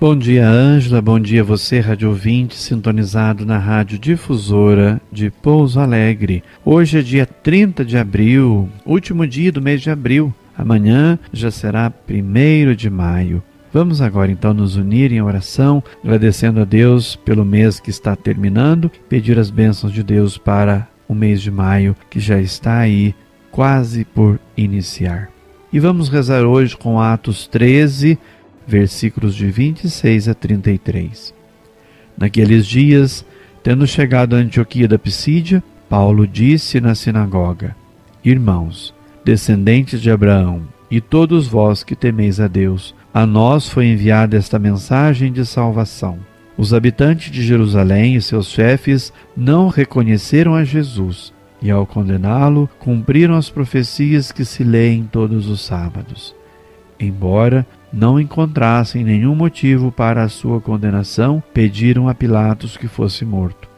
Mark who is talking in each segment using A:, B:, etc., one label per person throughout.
A: Bom dia, Ângela. Bom dia, você, rádio ouvinte, sintonizado na Rádio Difusora de Pouso Alegre. Hoje é dia 30 de abril, último dia do mês de abril. Amanhã já será 1 de maio. Vamos agora então nos unir em oração, agradecendo a Deus pelo mês que está terminando, pedir as bênçãos de Deus para o mês de maio que já está aí quase por iniciar. E vamos rezar hoje com Atos 13, versículos de 26 a 33. Naqueles dias, tendo chegado a Antioquia da Pisídia, Paulo disse na sinagoga: Irmãos, descendentes de Abraão, e todos vós que temeis a Deus, a nós foi enviada esta mensagem de salvação. Os habitantes de Jerusalém e seus chefes não reconheceram a Jesus e, ao condená-lo, cumpriram as profecias que se leem todos os sábados. Embora não encontrassem nenhum motivo para a sua condenação, pediram a Pilatos que fosse morto.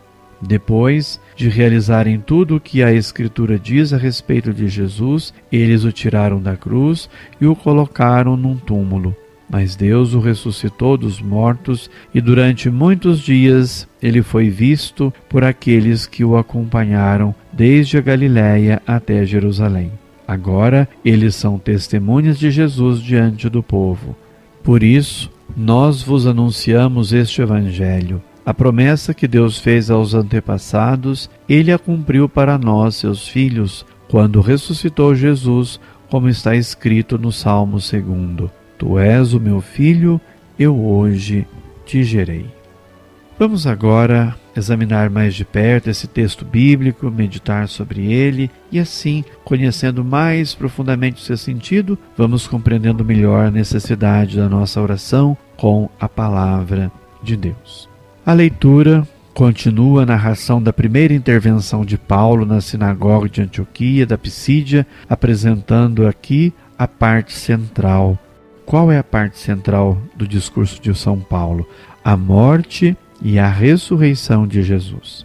A: Depois de realizarem tudo o que a Escritura diz a respeito de Jesus, eles o tiraram da cruz e o colocaram num túmulo. Mas Deus o ressuscitou dos mortos e durante muitos dias ele foi visto por aqueles que o acompanharam desde a Galiléia até Jerusalém. Agora eles são testemunhas de Jesus diante do povo. Por isso, nós vos anunciamos este Evangelho. A promessa que Deus fez aos antepassados, ele a cumpriu para nós, seus filhos, quando ressuscitou Jesus, como está escrito no Salmo 2. Tu és o meu filho, eu hoje te gerei. Vamos agora examinar mais de perto esse texto bíblico, meditar sobre ele e assim, conhecendo mais profundamente o seu sentido, vamos compreendendo melhor a necessidade da nossa oração com a palavra de Deus. A leitura continua a narração da primeira intervenção de Paulo na sinagoga de Antioquia da Pisídia, apresentando aqui a parte central. Qual é a parte central do discurso de São Paulo? A morte e a ressurreição de Jesus.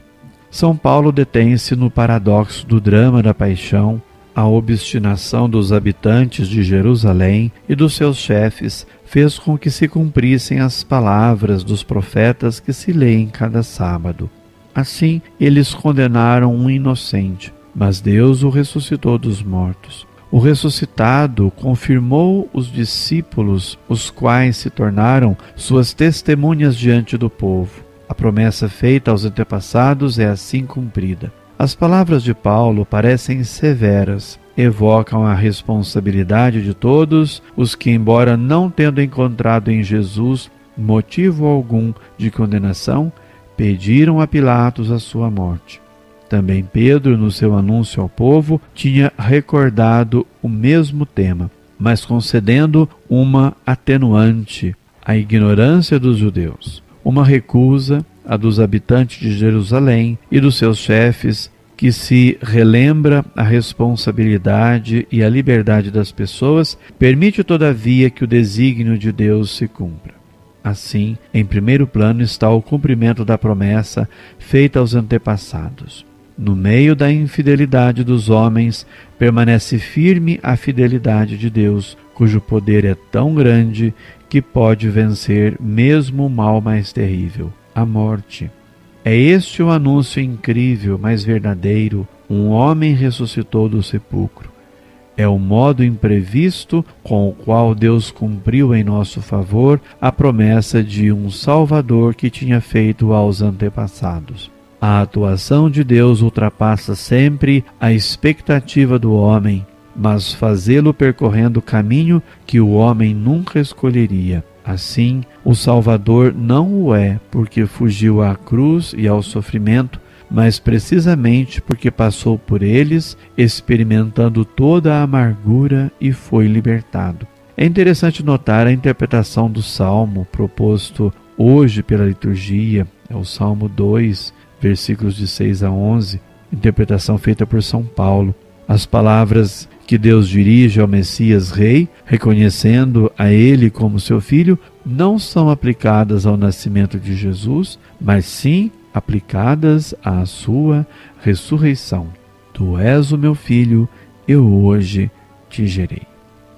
A: São Paulo detém-se no paradoxo do drama da paixão, a obstinação dos habitantes de Jerusalém e dos seus chefes fez com que se cumprissem as palavras dos profetas que se leem cada sábado. Assim, eles condenaram um inocente, mas Deus o ressuscitou dos mortos. O ressuscitado confirmou os discípulos, os quais se tornaram suas testemunhas diante do povo. A promessa feita aos antepassados é assim cumprida. As palavras de Paulo parecem severas, evocam a responsabilidade de todos os que, embora não tendo encontrado em Jesus motivo algum de condenação, pediram a Pilatos a sua morte. Também Pedro, no seu anúncio ao povo, tinha recordado o mesmo tema, mas concedendo uma atenuante, a ignorância dos judeus uma recusa, a dos habitantes de Jerusalém e dos seus chefes, que se relembra a responsabilidade e a liberdade das pessoas, permite todavia que o desígnio de Deus se cumpra. Assim, em primeiro plano está o cumprimento da promessa feita aos antepassados. No meio da infidelidade dos homens, permanece firme a fidelidade de Deus, cujo poder é tão grande que pode vencer mesmo o mal mais terrível, a morte. É este o anúncio incrível, mas verdadeiro: um homem ressuscitou do sepulcro. É o modo imprevisto com o qual Deus cumpriu em nosso favor a promessa de um Salvador que tinha feito aos antepassados. A atuação de Deus ultrapassa sempre a expectativa do homem mas fazê-lo percorrendo o caminho que o homem nunca escolheria. Assim, o Salvador não o é porque fugiu à cruz e ao sofrimento, mas precisamente porque passou por eles, experimentando toda a amargura e foi libertado. É interessante notar a interpretação do salmo proposto hoje pela liturgia, é o Salmo 2, versículos de 6 a 11, interpretação feita por São Paulo. As palavras que Deus dirige ao Messias Rei, reconhecendo a ele como seu filho, não são aplicadas ao nascimento de Jesus, mas sim aplicadas à sua ressurreição. Tu és o meu filho, eu hoje te gerei.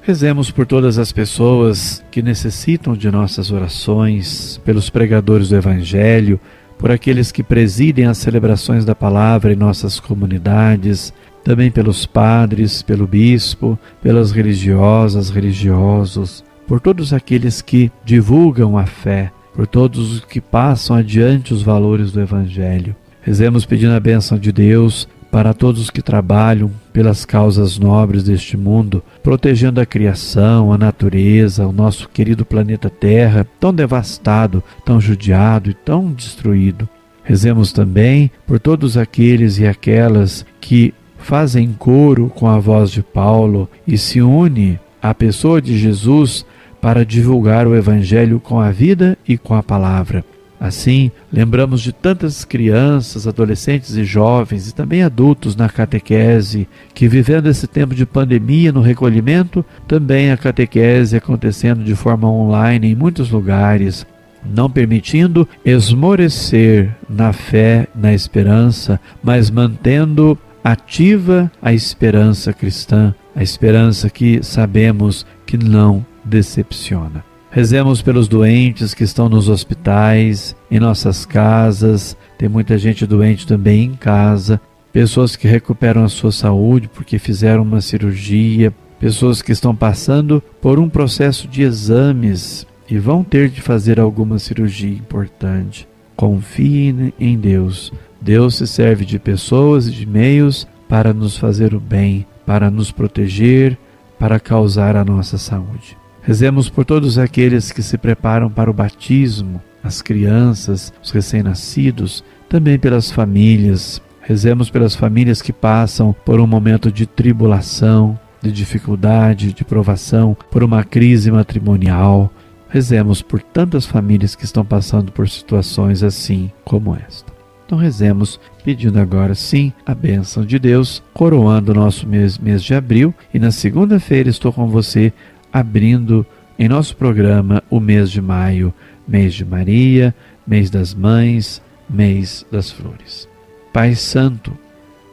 A: Rezemos por todas as pessoas que necessitam de nossas orações, pelos pregadores do Evangelho, por aqueles que presidem as celebrações da palavra em nossas comunidades, também pelos padres, pelo bispo, pelas religiosas, religiosos, por todos aqueles que divulgam a fé, por todos os que passam adiante os valores do Evangelho. Rezemos pedindo a bênção de Deus para todos os que trabalham pelas causas nobres deste mundo, protegendo a criação, a natureza, o nosso querido planeta Terra, tão devastado, tão judiado e tão destruído. Rezemos também por todos aqueles e aquelas que fazem coro com a voz de Paulo e se une à pessoa de Jesus para divulgar o Evangelho com a vida e com a palavra. Assim, lembramos de tantas crianças, adolescentes e jovens e também adultos na catequese que, vivendo esse tempo de pandemia no recolhimento, também a catequese acontecendo de forma online em muitos lugares, não permitindo esmorecer na fé, na esperança, mas mantendo ativa a esperança cristã, a esperança que sabemos que não decepciona. Rezemos pelos doentes que estão nos hospitais, em nossas casas. Tem muita gente doente também em casa. Pessoas que recuperam a sua saúde porque fizeram uma cirurgia. Pessoas que estão passando por um processo de exames e vão ter de fazer alguma cirurgia importante. Confiem em Deus. Deus se serve de pessoas e de meios para nos fazer o bem, para nos proteger, para causar a nossa saúde. Rezemos por todos aqueles que se preparam para o batismo, as crianças, os recém-nascidos, também pelas famílias. Rezemos pelas famílias que passam por um momento de tribulação, de dificuldade, de provação, por uma crise matrimonial. Rezemos por tantas famílias que estão passando por situações assim como esta. Então rezemos pedindo agora sim a bênção de Deus, coroando o nosso mês, mês de abril. E na segunda-feira estou com você abrindo em nosso programa o mês de maio, mês de Maria, mês das mães, mês das flores. Pai Santo,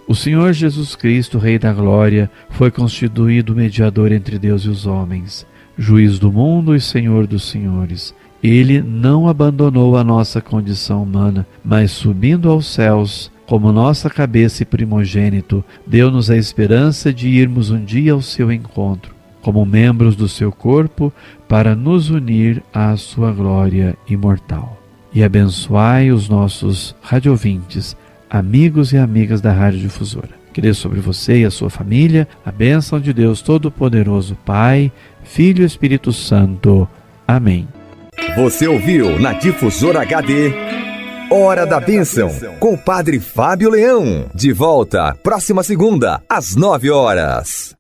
A: o Senhor Jesus Cristo, Rei da Glória, foi constituído mediador entre Deus e os homens, juiz do mundo e Senhor dos senhores. Ele não abandonou a nossa condição humana, mas subindo aos céus, como nossa cabeça e primogênito, deu-nos a esperança de irmos um dia ao seu encontro como membros do seu corpo, para nos unir à sua glória imortal. E abençoai os nossos radiovintes, amigos e amigas da Rádio Difusora. Dê sobre você e a sua família a bênção de Deus Todo-Poderoso, Pai, Filho e Espírito Santo. Amém.
B: Você ouviu na Difusora HD Hora da Bênção, com o Padre Fábio Leão. De volta, próxima segunda, às nove horas.